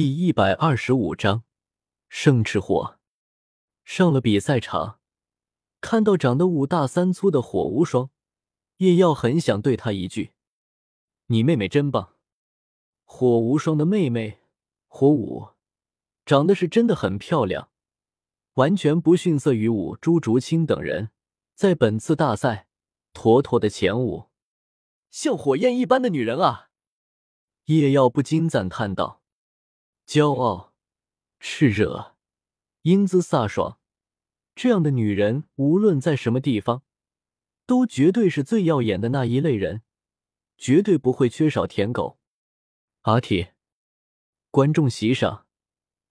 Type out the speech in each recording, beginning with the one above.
第一百二十五章圣赤火。上了比赛场，看到长得五大三粗的火无双，叶耀很想对他一句：“你妹妹真棒。”火无双的妹妹火舞，长得是真的很漂亮，完全不逊色于舞朱竹清等人，在本次大赛妥妥的前五，像火焰一般的女人啊！叶耀不禁赞叹道。骄傲、炽热、英姿飒爽，这样的女人无论在什么地方，都绝对是最耀眼的那一类人，绝对不会缺少舔狗。阿铁，观众席上，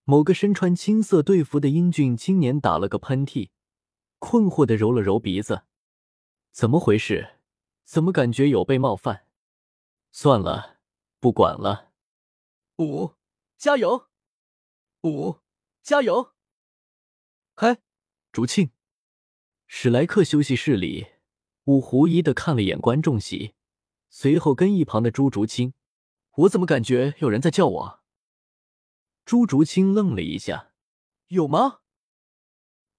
某个身穿青色队服的英俊青年打了个喷嚏，困惑的揉了揉鼻子，怎么回事？怎么感觉有被冒犯？算了，不管了。五。加油，五，加油！嗨，竹庆，史莱克休息室里，五狐疑的看了眼观众席，随后跟一旁的朱竹清：“我怎么感觉有人在叫我？”朱竹清愣了一下：“有吗？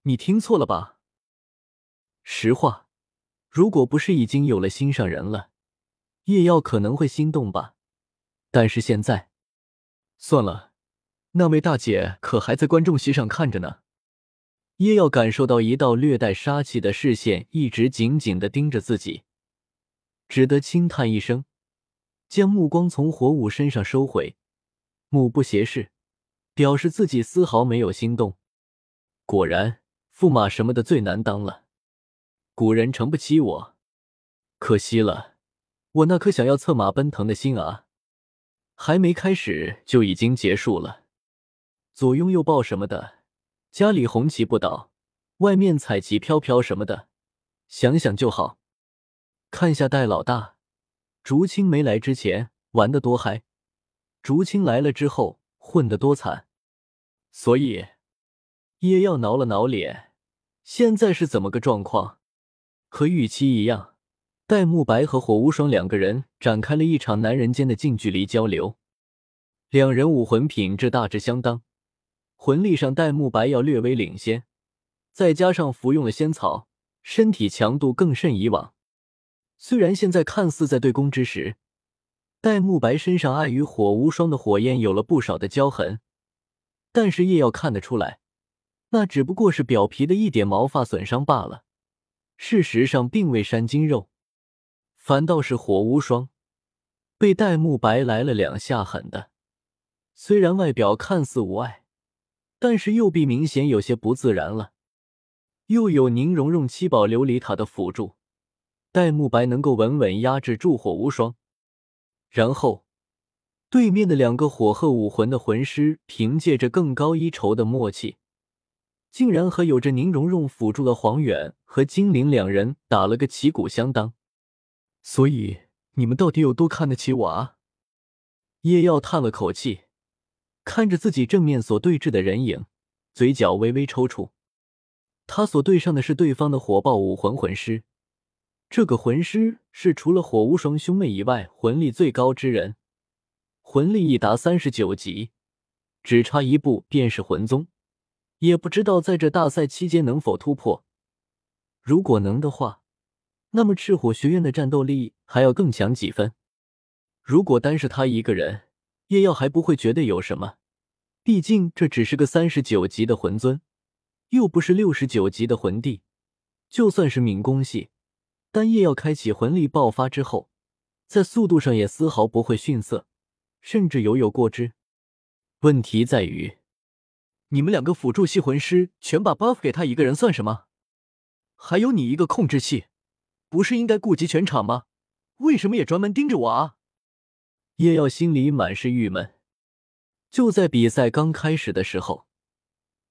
你听错了吧？实话，如果不是已经有了心上人了，叶耀可能会心动吧。但是现在……”算了，那位大姐可还在观众席上看着呢。叶耀感受到一道略带杀气的视线一直紧紧的盯着自己，只得轻叹一声，将目光从火舞身上收回，目不斜视，表示自己丝毫没有心动。果然，驸马什么的最难当了，古人诚不欺我，可惜了我那颗想要策马奔腾的心啊！还没开始就已经结束了，左拥右抱什么的，家里红旗不倒，外面彩旗飘飘什么的，想想就好。看下戴老大，竹青没来之前玩的多嗨，竹青来了之后混得多惨。所以叶耀挠了挠脸，现在是怎么个状况？和预期一样。戴沐白和火无双两个人展开了一场男人间的近距离交流，两人武魂品质大致相当，魂力上戴沐白要略微领先，再加上服用了仙草，身体强度更甚以往。虽然现在看似在对攻之时，戴沐白身上碍于火无双的火焰有了不少的焦痕，但是叶耀看得出来，那只不过是表皮的一点毛发损伤罢了，事实上并未伤筋肉。反倒是火无双，被戴沐白来了两下狠的。虽然外表看似无碍，但是右臂明显有些不自然了。又有宁荣荣七宝琉璃塔的辅助，戴沐白能够稳稳压制住火无双。然后，对面的两个火鹤武魂的魂师，凭借着更高一筹的默契，竟然和有着宁荣荣辅助的黄远和精灵两人打了个旗鼓相当。所以你们到底有多看得起我啊？叶耀叹了口气，看着自己正面所对峙的人影，嘴角微微抽搐。他所对上的是对方的火爆武魂魂师，这个魂师是除了火无双兄妹以外魂力最高之人，魂力已达三十九级，只差一步便是魂宗。也不知道在这大赛期间能否突破，如果能的话。那么赤火学院的战斗力还要更强几分。如果单是他一个人，叶耀还不会觉得有什么，毕竟这只是个三十九级的魂尊，又不是六十九级的魂帝。就算是敏攻系，但叶耀开启魂力爆发之后，在速度上也丝毫不会逊色，甚至犹有过之。问题在于，你们两个辅助系魂师全把 buff 给他一个人算什么？还有你一个控制系。不是应该顾及全场吗？为什么也专门盯着我啊？叶耀心里满是郁闷。就在比赛刚开始的时候，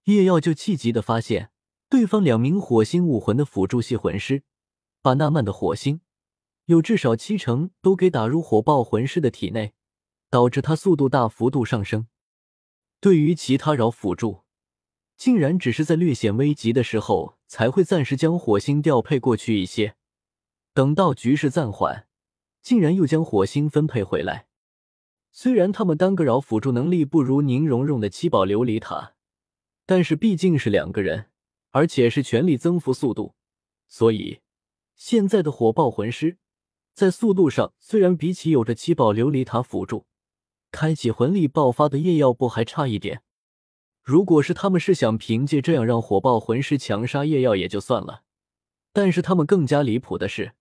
叶耀就气急的发现，对方两名火星武魂的辅助系魂师，把那曼的火星有至少七成都给打入火爆魂师的体内，导致他速度大幅度上升。对于其他扰辅助，竟然只是在略显危急的时候才会暂时将火星调配过去一些。等到局势暂缓，竟然又将火星分配回来，虽然他们单个扰辅助能力不如宁荣荣的七宝琉璃塔，但是毕竟是两个人，而且是全力增幅速度，所以现在的火爆魂师在速度上虽然比起有着七宝琉璃塔辅助，开启魂力爆发的夜耀部还差一点。如果是他们是想凭借这样让火爆魂师强杀夜耀也就算了，但是他们更加离谱的是，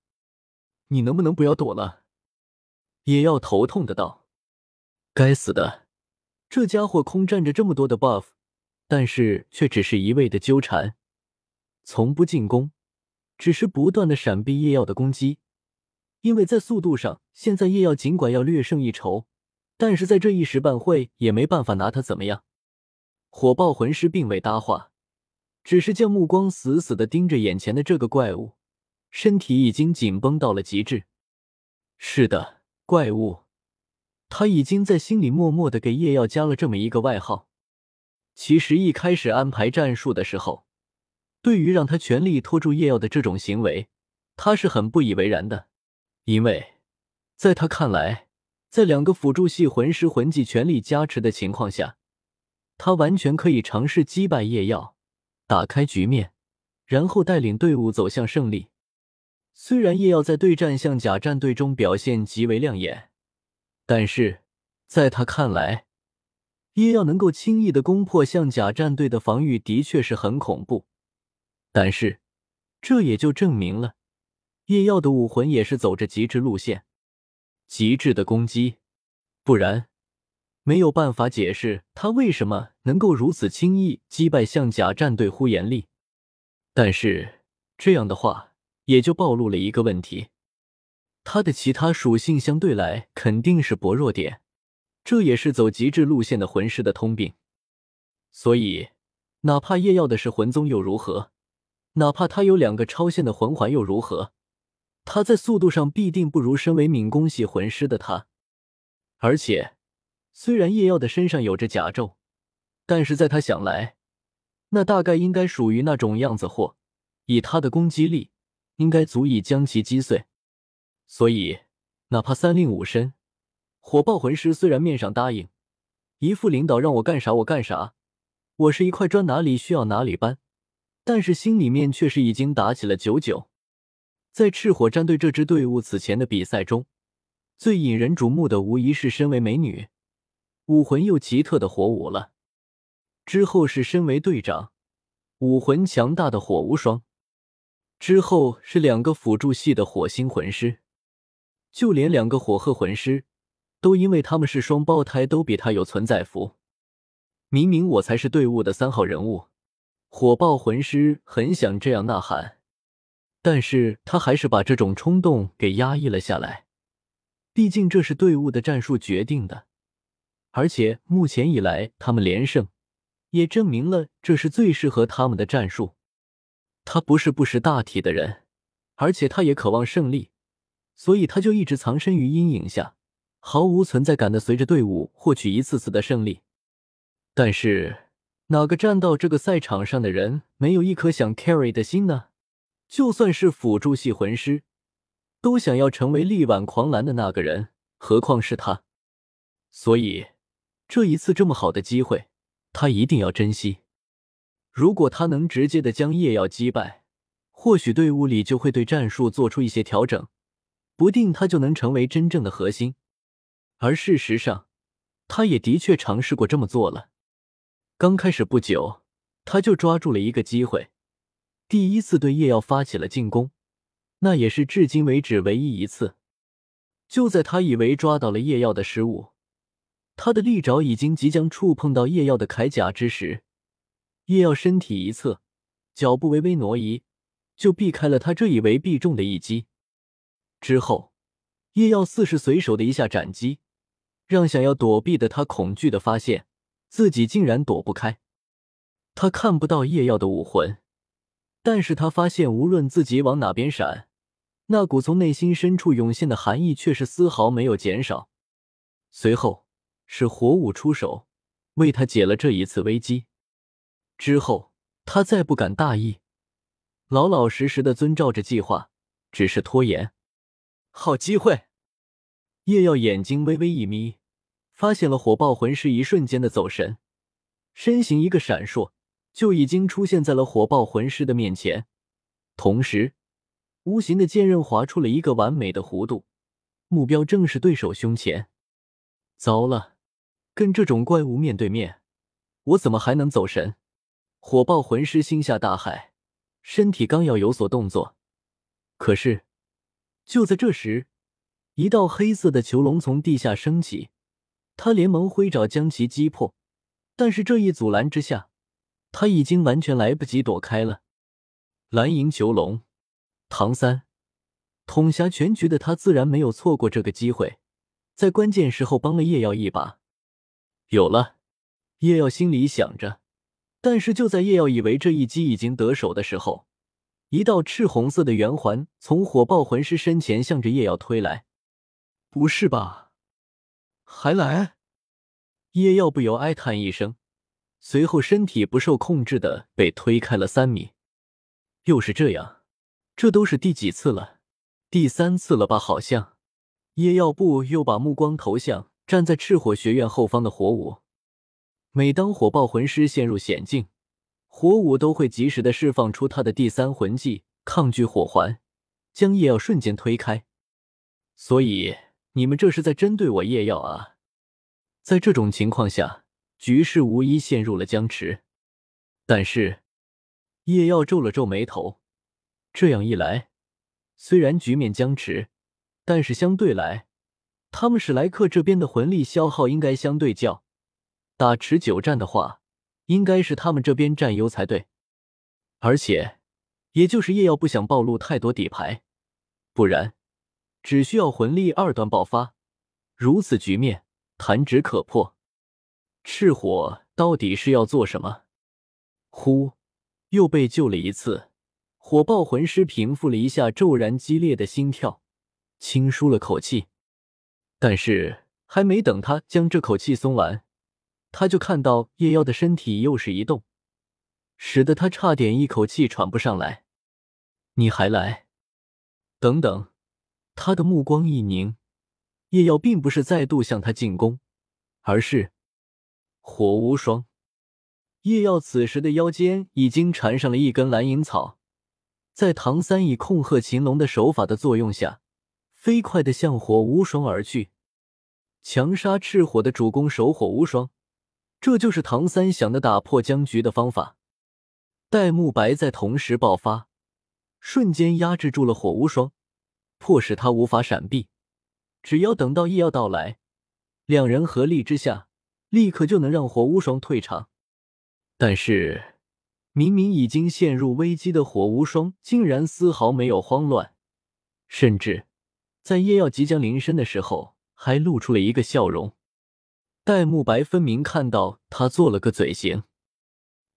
你能不能不要躲了？夜耀头痛的道：“该死的，这家伙空占着这么多的 buff，但是却只是一味的纠缠，从不进攻，只是不断的闪避夜耀的攻击。因为在速度上，现在夜耀尽管要略胜一筹，但是在这一时半会也没办法拿他怎么样。”火爆魂师并未搭话，只是将目光死死的盯着眼前的这个怪物，身体已经紧绷到了极致。是的，怪物，他已经在心里默默的给叶耀加了这么一个外号。其实一开始安排战术的时候，对于让他全力拖住叶耀的这种行为，他是很不以为然的，因为在他看来，在两个辅助系魂师魂技全力加持的情况下。他完全可以尝试击败叶耀，打开局面，然后带领队伍走向胜利。虽然叶耀在对战象甲战队中表现极为亮眼，但是在他看来，叶耀能够轻易的攻破象甲战队的防御，的确是很恐怖。但是这也就证明了叶耀的武魂也是走着极致路线，极致的攻击，不然。没有办法解释他为什么能够如此轻易击败象甲战队呼延力，但是这样的话也就暴露了一个问题：他的其他属性相对来肯定是薄弱点，这也是走极致路线的魂师的通病。所以，哪怕叶耀的是魂宗又如何？哪怕他有两个超限的魂环又如何？他在速度上必定不如身为敏攻系魂师的他，而且。虽然叶耀的身上有着甲胄，但是在他想来，那大概应该属于那种样子货。以他的攻击力，应该足以将其击碎。所以，哪怕三令五申，火爆魂师虽然面上答应，一副领导让我干啥我干啥，我是一块砖哪里需要哪里搬，但是心里面却是已经打起了九九。在赤火战队这支队伍此前的比赛中，最引人瞩目的无疑是身为美女。武魂又奇特的火舞了，之后是身为队长，武魂强大的火无双，之后是两个辅助系的火星魂师，就连两个火鹤魂师，都因为他们是双胞胎，都比他有存在服。明明我才是队伍的三号人物，火爆魂师很想这样呐喊，但是他还是把这种冲动给压抑了下来，毕竟这是队伍的战术决定的。而且目前以来，他们连胜，也证明了这是最适合他们的战术。他不是不识大体的人，而且他也渴望胜利，所以他就一直藏身于阴影下，毫无存在感的随着队伍获取一次次的胜利。但是，哪个站到这个赛场上的人没有一颗想 carry 的心呢？就算是辅助系魂师，都想要成为力挽狂澜的那个人，何况是他？所以。这一次这么好的机会，他一定要珍惜。如果他能直接的将叶耀击败，或许队伍里就会对战术做出一些调整，不定他就能成为真正的核心。而事实上，他也的确尝试过这么做了。刚开始不久，他就抓住了一个机会，第一次对叶耀发起了进攻，那也是至今为止唯一一次。就在他以为抓到了叶耀的失误。他的利爪已经即将触碰到叶耀的铠甲之时，叶耀身体一侧，脚步微微挪移，就避开了他这以为必中的一击。之后，叶耀似是随手的一下斩击，让想要躲避的他恐惧的发现自己竟然躲不开。他看不到叶耀的武魂，但是他发现无论自己往哪边闪，那股从内心深处涌现的寒意却是丝毫没有减少。随后。是火舞出手，为他解了这一次危机。之后，他再不敢大意，老老实实的遵照着计划，只是拖延。好机会！叶耀眼睛微微一眯，发现了火爆魂师一瞬间的走神，身形一个闪烁，就已经出现在了火爆魂师的面前，同时，无形的剑刃划出了一个完美的弧度，目标正是对手胸前。糟了，跟这种怪物面对面，我怎么还能走神？火爆魂师心下大骇，身体刚要有所动作，可是就在这时，一道黑色的囚笼从地下升起，他连忙挥爪将其击破，但是这一阻拦之下，他已经完全来不及躲开了。蓝银囚笼，唐三统辖全局的他自然没有错过这个机会，在关键时候帮了叶耀一把。有了，叶耀心里想着。但是就在叶耀以为这一击已经得手的时候，一道赤红色的圆环从火爆魂师身前向着叶耀推来。不是吧？还来？叶耀不由哀叹一声，随后身体不受控制的被推开了三米。又是这样，这都是第几次了？第三次了吧？好像。叶耀不又把目光投向站在赤火学院后方的火舞。每当火爆魂师陷入险境，火舞都会及时的释放出他的第三魂技抗拒火环，将夜耀瞬间推开。所以你们这是在针对我夜耀啊！在这种情况下，局势无疑陷入了僵持。但是夜耀皱了皱眉头，这样一来，虽然局面僵持，但是相对来，他们史莱克这边的魂力消耗应该相对较。打持久战的话，应该是他们这边占优才对。而且，也就是叶耀不想暴露太多底牌，不然只需要魂力二段爆发，如此局面弹指可破。赤火到底是要做什么？呼，又被救了一次。火爆魂师平复了一下骤然激烈的心跳，轻舒了口气。但是还没等他将这口气松完。他就看到叶妖的身体又是一动，使得他差点一口气喘不上来。你还来？等等！他的目光一凝，叶妖并不是再度向他进攻，而是火无双。叶耀此时的腰间已经缠上了一根蓝银草，在唐三以控鹤擒龙的手法的作用下，飞快的向火无双而去。强杀赤火的主攻手火无双。这就是唐三想的打破僵局的方法。戴沐白在同时爆发，瞬间压制住了火无双，迫使他无法闪避。只要等到夜耀到来，两人合力之下，立刻就能让火无双退场。但是，明明已经陷入危机的火无双，竟然丝毫没有慌乱，甚至在夜耀即将临身的时候，还露出了一个笑容。戴沐白分明看到他做了个嘴型，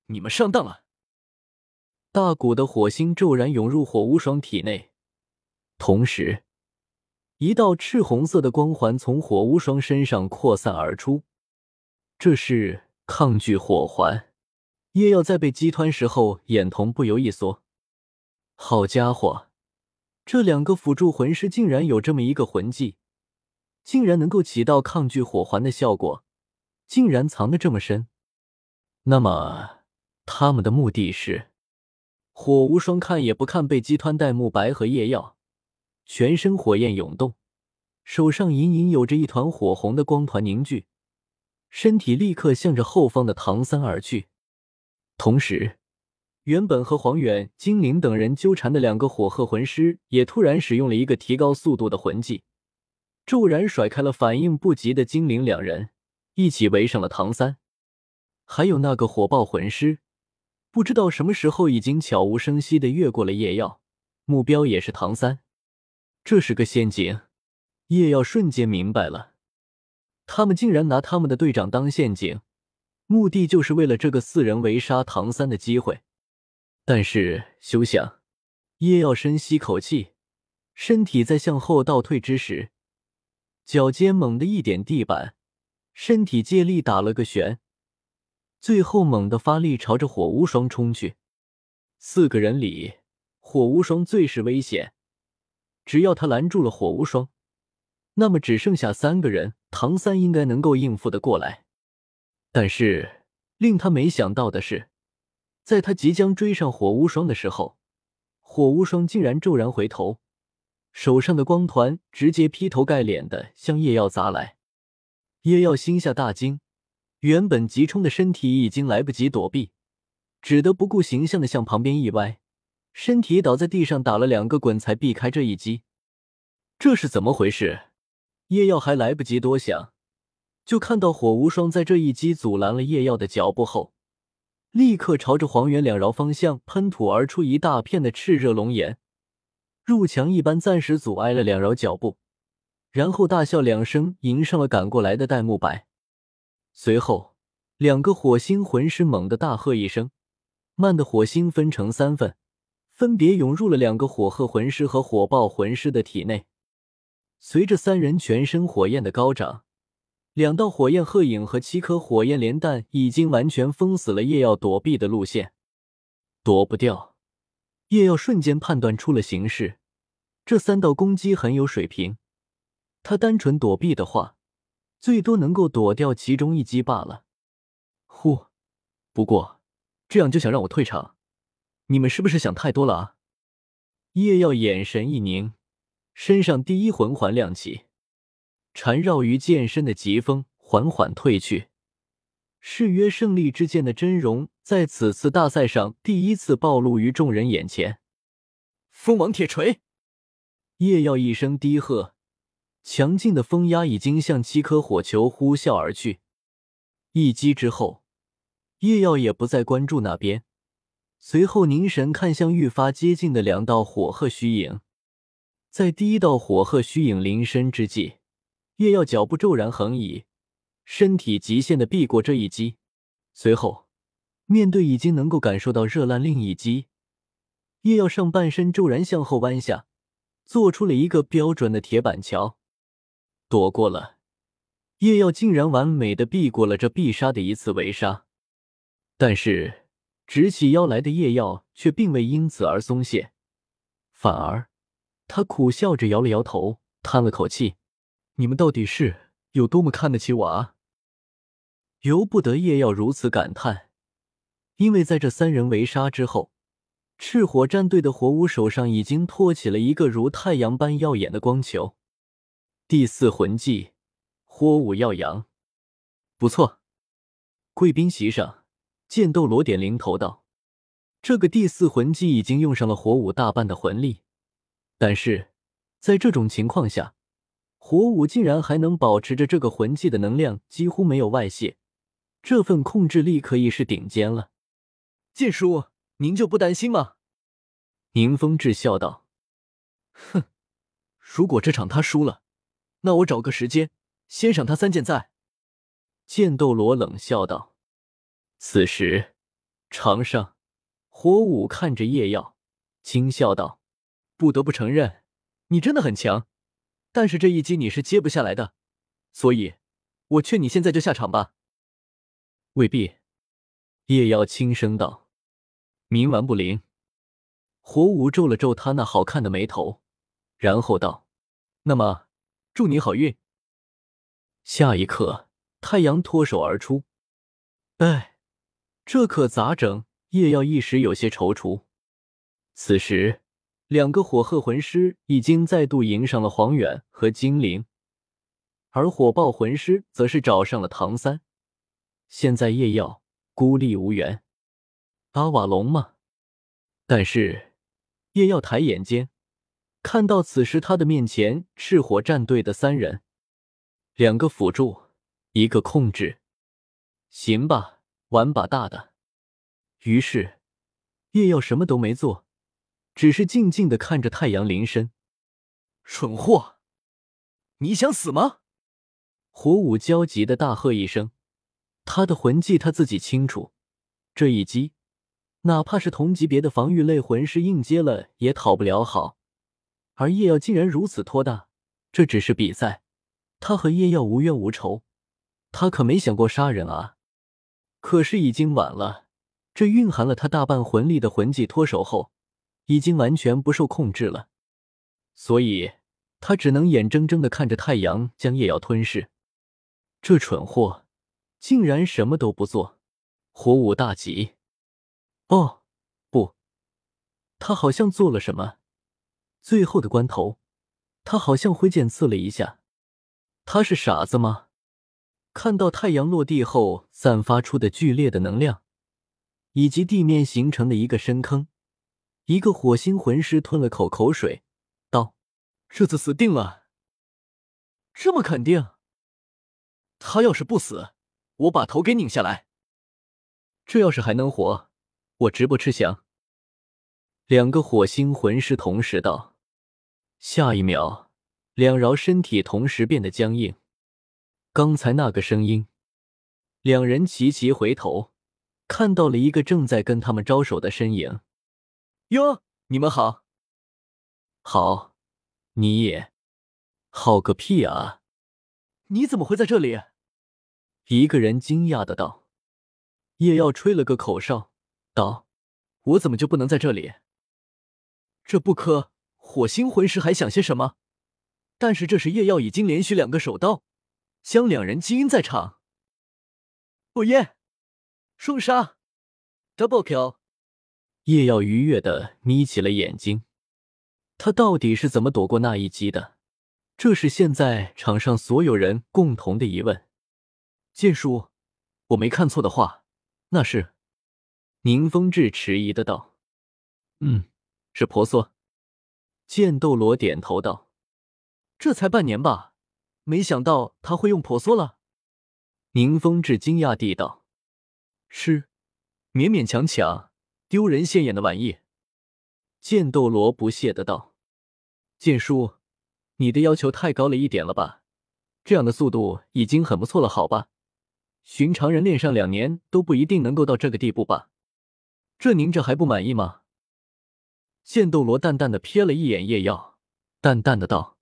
你们上当了。大股的火星骤然涌入火无双体内，同时，一道赤红色的光环从火无双身上扩散而出。这是抗拒火环。叶耀在被击穿时候，眼瞳不由一缩。好家伙，这两个辅助魂师竟然有这么一个魂技！竟然能够起到抗拒火环的效果，竟然藏得这么深。那么他们的目的是？火无双看也不看被击穿戴沐白和叶耀，全身火焰涌动，手上隐隐有着一团火红的光团凝聚，身体立刻向着后方的唐三而去。同时，原本和黄远、精灵等人纠缠的两个火鹤魂师也突然使用了一个提高速度的魂技。骤然甩开了反应不及的精灵两人，一起围上了唐三。还有那个火爆魂师，不知道什么时候已经悄无声息的越过了夜耀，目标也是唐三。这是个陷阱。夜耀瞬间明白了，他们竟然拿他们的队长当陷阱，目的就是为了这个四人围杀唐三的机会。但是休想！夜耀深吸口气，身体在向后倒退之时。脚尖猛地一点地板，身体借力打了个旋，最后猛地发力朝着火无双冲去。四个人里，火无双最是危险，只要他拦住了火无双，那么只剩下三个人，唐三应该能够应付得过来。但是令他没想到的是，在他即将追上火无双的时候，火无双竟然骤然回头，手上的光团直接劈头盖脸的向叶耀砸来。叶耀心下大惊，原本急冲的身体已经来不及躲避，只得不顾形象的向旁边一歪，身体倒在地上打了两个滚才避开这一击。这是怎么回事？叶耀还来不及多想，就看到火无双在这一击阻拦了叶耀的脚步后，立刻朝着黄猿两饶方向喷吐而出一大片的炽热龙炎，入墙一般暂时阻碍了两饶脚步，然后大笑两声，迎上了赶过来的戴沐白。随后，两个火星魂师猛地大喝一声，慢的火星分成三份，分别涌入了两个火鹤魂师和火爆魂师的体内。随着三人全身火焰的高涨，两道火焰鹤影和七颗火焰莲弹已经完全封死了叶耀躲避的路线，躲不掉。叶耀瞬间判断出了形势，这三道攻击很有水平，他单纯躲避的话，最多能够躲掉其中一击罢了。呼，不过这样就想让我退场，你们是不是想太多了啊？叶耀眼神一凝。身上第一魂环亮起，缠绕于剑身的疾风缓缓退去。誓约胜利之剑的真容在此次大赛上第一次暴露于众人眼前。蜂王铁锤！叶耀一声低喝，强劲的风压已经向七颗火球呼啸而去。一击之后，叶耀也不再关注那边，随后凝神看向愈发接近的两道火鹤虚影。在第一道火鹤虚影临身之际，叶耀脚步骤然横移，身体极限的避过这一击。随后，面对已经能够感受到热浪另一击，叶耀上半身骤然向后弯下，做出了一个标准的铁板桥，躲过了。叶耀竟然完美的避过了这必杀的一次围杀，但是直起腰来的叶耀却并未因此而松懈，反而。他苦笑着摇了摇头，叹了口气：“你们到底是有多么看得起我啊？”由不得叶耀如此感叹，因为在这三人围杀之后，赤火战队的火舞手上已经托起了一个如太阳般耀眼的光球。第四魂技，火舞耀阳，不错。贵宾席上，剑斗罗点零头道：“这个第四魂技已经用上了火舞大半的魂力。”但是，在这种情况下，火舞竟然还能保持着这个魂技的能量几乎没有外泄，这份控制力可以是顶尖了。剑叔，您就不担心吗？宁风致笑道：“哼，如果这场他输了，那我找个时间先赏他三剑再。”剑斗罗冷笑道。此时，场上，火舞看着叶耀，轻笑道。不得不承认，你真的很强，但是这一击你是接不下来的，所以，我劝你现在就下场吧。未必，叶瑶轻声道：“冥顽不灵。”火舞皱了皱他那好看的眉头，然后道：“那么，祝你好运。”下一刻，太阳脱手而出。哎，这可咋整？叶耀一时有些踌躇。此时。两个火鹤魂师已经再度迎上了黄远和精灵，而火爆魂师则是找上了唐三。现在叶耀孤立无援，阿瓦隆吗？但是叶耀抬眼间，看到此时他的面前赤火战队的三人，两个辅助，一个控制，行吧，玩把大的。于是叶耀什么都没做。只是静静的看着太阳临身，蠢货，你想死吗？火舞焦急的大喝一声，他的魂技他自己清楚，这一击，哪怕是同级别的防御类魂师硬接了也讨不了好。而叶耀竟然如此托大，这只是比赛，他和叶耀无冤无仇，他可没想过杀人啊。可是已经晚了，这蕴含了他大半魂力的魂技脱手后。已经完全不受控制了，所以他只能眼睁睁的看着太阳将夜耀吞噬。这蠢货竟然什么都不做！火舞大急。哦，不，他好像做了什么。最后的关头，他好像挥剑刺了一下。他是傻子吗？看到太阳落地后散发出的剧烈的能量，以及地面形成的一个深坑，一个火星魂师吞了口口水，道：“这次死定了。”这么肯定？他要是不死，我把头给拧下来。这要是还能活，我直播吃翔。两个火星魂师同时道。下一秒，两饶身体同时变得僵硬。刚才那个声音，两人齐齐回头，看到了一个正在跟他们招手的身影。哟，你们好，好，你也好个屁啊！你怎么会在这里？一个人惊讶的道。叶耀吹了个口哨，道：“我怎么就不能在这里？这不可！火星魂师还想些什么？但是这时叶耀已经连续两个手刀。”将两人基因在场，哦耶！双杀，double kill！叶耀愉悦的眯起了眼睛，他到底是怎么躲过那一击的？这是现在场上所有人共同的疑问。剑叔，我没看错的话，那是宁风致迟疑的道：“嗯，是婆娑。”剑斗罗点头道：“这才半年吧。”没想到他会用婆娑了，宁风致惊讶地道：“是，勉勉强强，丢人现眼的玩意。”剑斗罗不屑的道：“剑叔，你的要求太高了一点了吧？这样的速度已经很不错了，好吧？寻常人练上两年都不一定能够到这个地步吧？这您这还不满意吗？”剑斗罗淡淡的瞥了一眼叶耀，淡淡的道。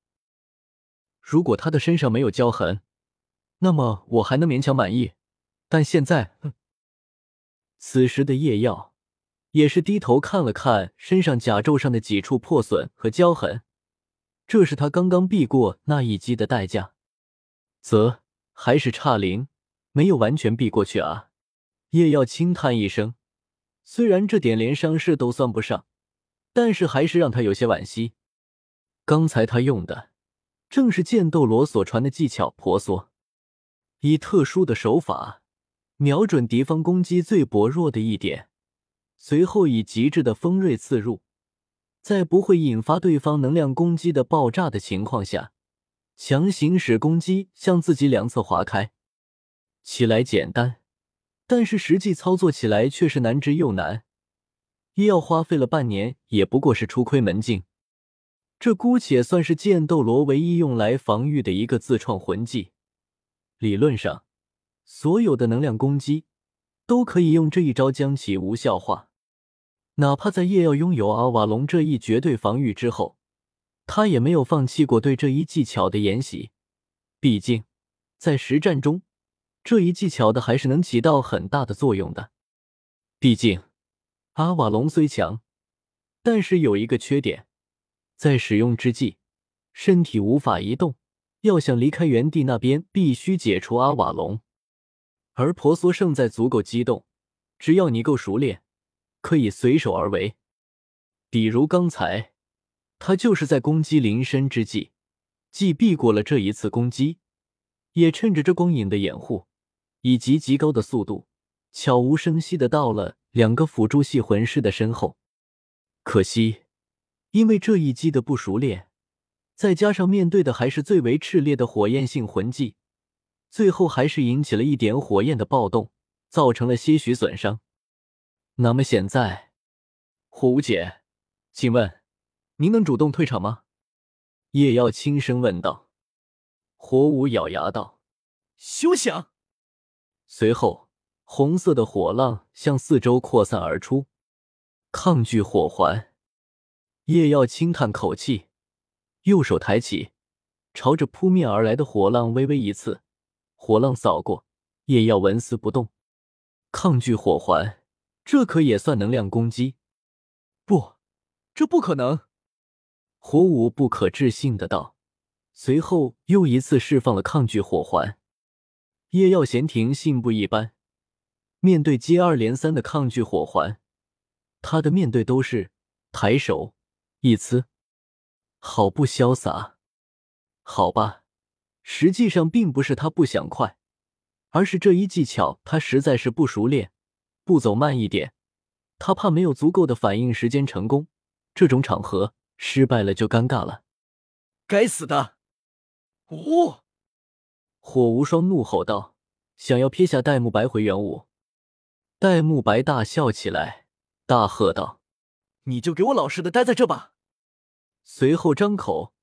如果他的身上没有胶痕，那么我还能勉强满意。但现在，此时的叶耀也是低头看了看身上甲胄上的几处破损和胶痕，这是他刚刚避过那一击的代价。则还是差零，没有完全避过去啊！叶耀轻叹一声，虽然这点连伤势都算不上，但是还是让他有些惋惜。刚才他用的。正是剑斗罗所传的技巧婆娑，以特殊的手法瞄准敌方攻击最薄弱的一点，随后以极致的锋锐刺入，在不会引发对方能量攻击的爆炸的情况下，强行使攻击向自己两侧划开。起来简单，但是实际操作起来却是难之又难。叶耀花费了半年，也不过是初窥门径。这姑且算是剑斗罗唯一用来防御的一个自创魂技。理论上，所有的能量攻击都可以用这一招将其无效化。哪怕在叶耀拥有阿瓦隆这一绝对防御之后，他也没有放弃过对这一技巧的研习。毕竟，在实战中，这一技巧的还是能起到很大的作用的。毕竟，阿瓦隆虽强，但是有一个缺点。在使用之际，身体无法移动。要想离开原地，那边必须解除阿瓦隆。而婆娑胜在足够机动，只要你够熟练，可以随手而为。比如刚才，他就是在攻击临身之际，既避过了这一次攻击，也趁着这光影的掩护，以及极高的速度，悄无声息的到了两个辅助系魂师的身后。可惜。因为这一击的不熟练，再加上面对的还是最为炽烈的火焰性魂技，最后还是引起了一点火焰的暴动，造成了些许损伤。那么现在，火舞姐，请问您能主动退场吗？叶耀轻声问道。火舞咬牙道：“休想！”随后，红色的火浪向四周扩散而出，抗拒火环。叶耀轻叹口气，右手抬起，朝着扑面而来的火浪微微一刺，火浪扫过，叶耀纹丝不动。抗拒火环，这可也算能量攻击？不，这不可能！火舞不可置信的道，随后又一次释放了抗拒火环。叶耀贤庭信步一般，面对接二连三的抗拒火环，他的面对都是抬手一呲，好不潇洒。好吧，实际上并不是他不想快，而是这一技巧他实在是不熟练，不走慢一点，他怕没有足够的反应时间成功。这种场合失败了就尴尬了。该死的！哦！火无双怒吼道，想要撇下戴沐白回原武。戴沐白大笑起来，大喝道：“你就给我老实的待在这吧！”随后张口。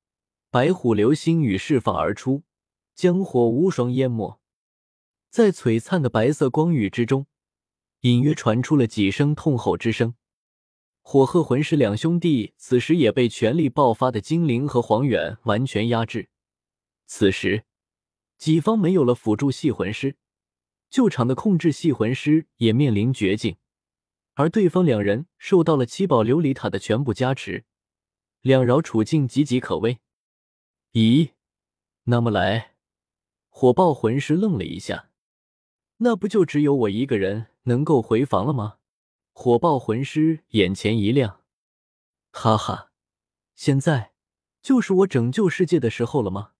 白虎流星雨释放而出，将火无双淹没。在璀璨的白色光雨之中，隐约传出了几声痛吼之声。火鹤魂师两兄弟此时也被全力爆发的精灵和黄远完全压制。此时，己方没有了辅助系魂师，救场的控制系魂师也面临绝境，而对方两人受到了七宝琉璃塔的全部加持，两饶处境岌岌可危。咦，那么来，火爆魂师愣了一下，那不就只有我一个人能够回防了吗？火爆魂师眼前一亮，哈哈，现在就是我拯救世界的时候了吗？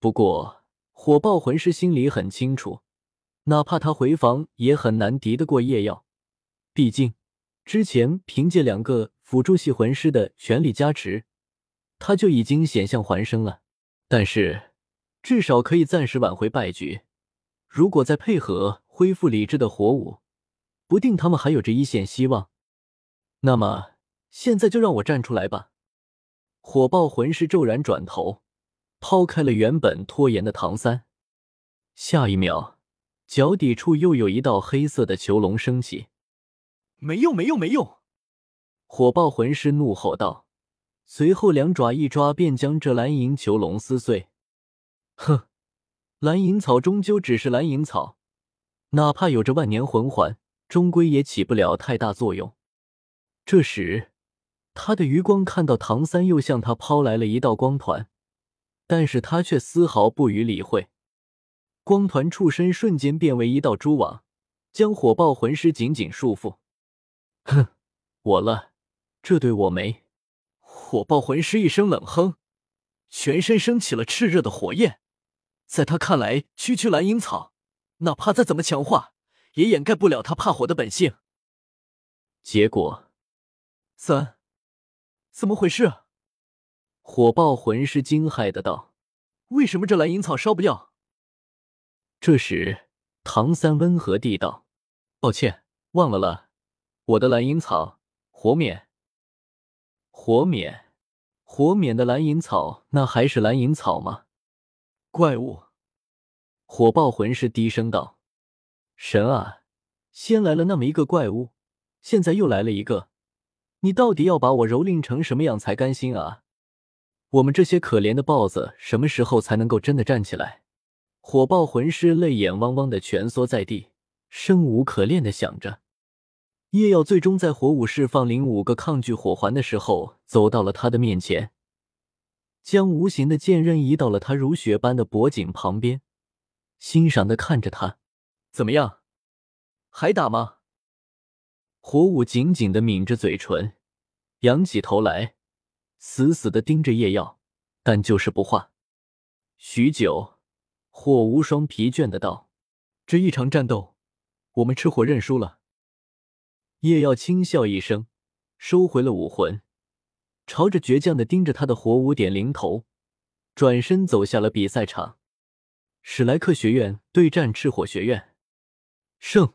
不过，火爆魂师心里很清楚，哪怕他回防，也很难敌得过夜耀，毕竟之前凭借两个辅助系魂师的全力加持。他就已经险象环生了，但是至少可以暂时挽回败局。如果再配合恢复理智的火舞，不定他们还有着一线希望。那么现在就让我站出来吧！火爆魂师骤然转头，抛开了原本拖延的唐三。下一秒，脚底处又有一道黑色的囚笼升起。没用，没用，没用！火爆魂师怒吼道。随后，两爪一抓，便将这蓝银囚笼撕碎。哼，蓝银草终究只是蓝银草，哪怕有着万年魂环，终归也起不了太大作用。这时，他的余光看到唐三又向他抛来了一道光团，但是他却丝毫不予理会。光团触身，瞬间变为一道蛛网，将火爆魂师紧紧束缚。哼，我了，这对我没。火爆魂师一声冷哼，全身升起了炽热的火焰。在他看来，区区蓝银草，哪怕再怎么强化，也掩盖不了他怕火的本性。结果，三，怎么回事？火爆魂师惊骇的道：“为什么这蓝银草烧不掉？”这时，唐三温和地道：“抱歉，忘了了，我的蓝银草火免。”火免。火免的蓝银草，那还是蓝银草吗？怪物！火爆魂师低声道：“神啊，先来了那么一个怪物，现在又来了一个，你到底要把我蹂躏成什么样才甘心啊？我们这些可怜的豹子，什么时候才能够真的站起来？”火爆魂师泪眼汪汪的蜷缩在地，生无可恋的想着。叶耀最终在火舞释放零五个抗拒火环的时候，走到了他的面前，将无形的剑刃移到了他如雪般的脖颈旁边，欣赏的看着他：“怎么样，还打吗？”火舞紧紧的抿着嘴唇，仰起头来，死死的盯着叶耀，但就是不化。许久，火无双疲倦的道：“这一场战斗，我们吃火认输了。”叶耀轻笑一声，收回了武魂，朝着倔强的盯着他的火舞点零头，转身走下了比赛场。史莱克学院对战赤火学院，胜。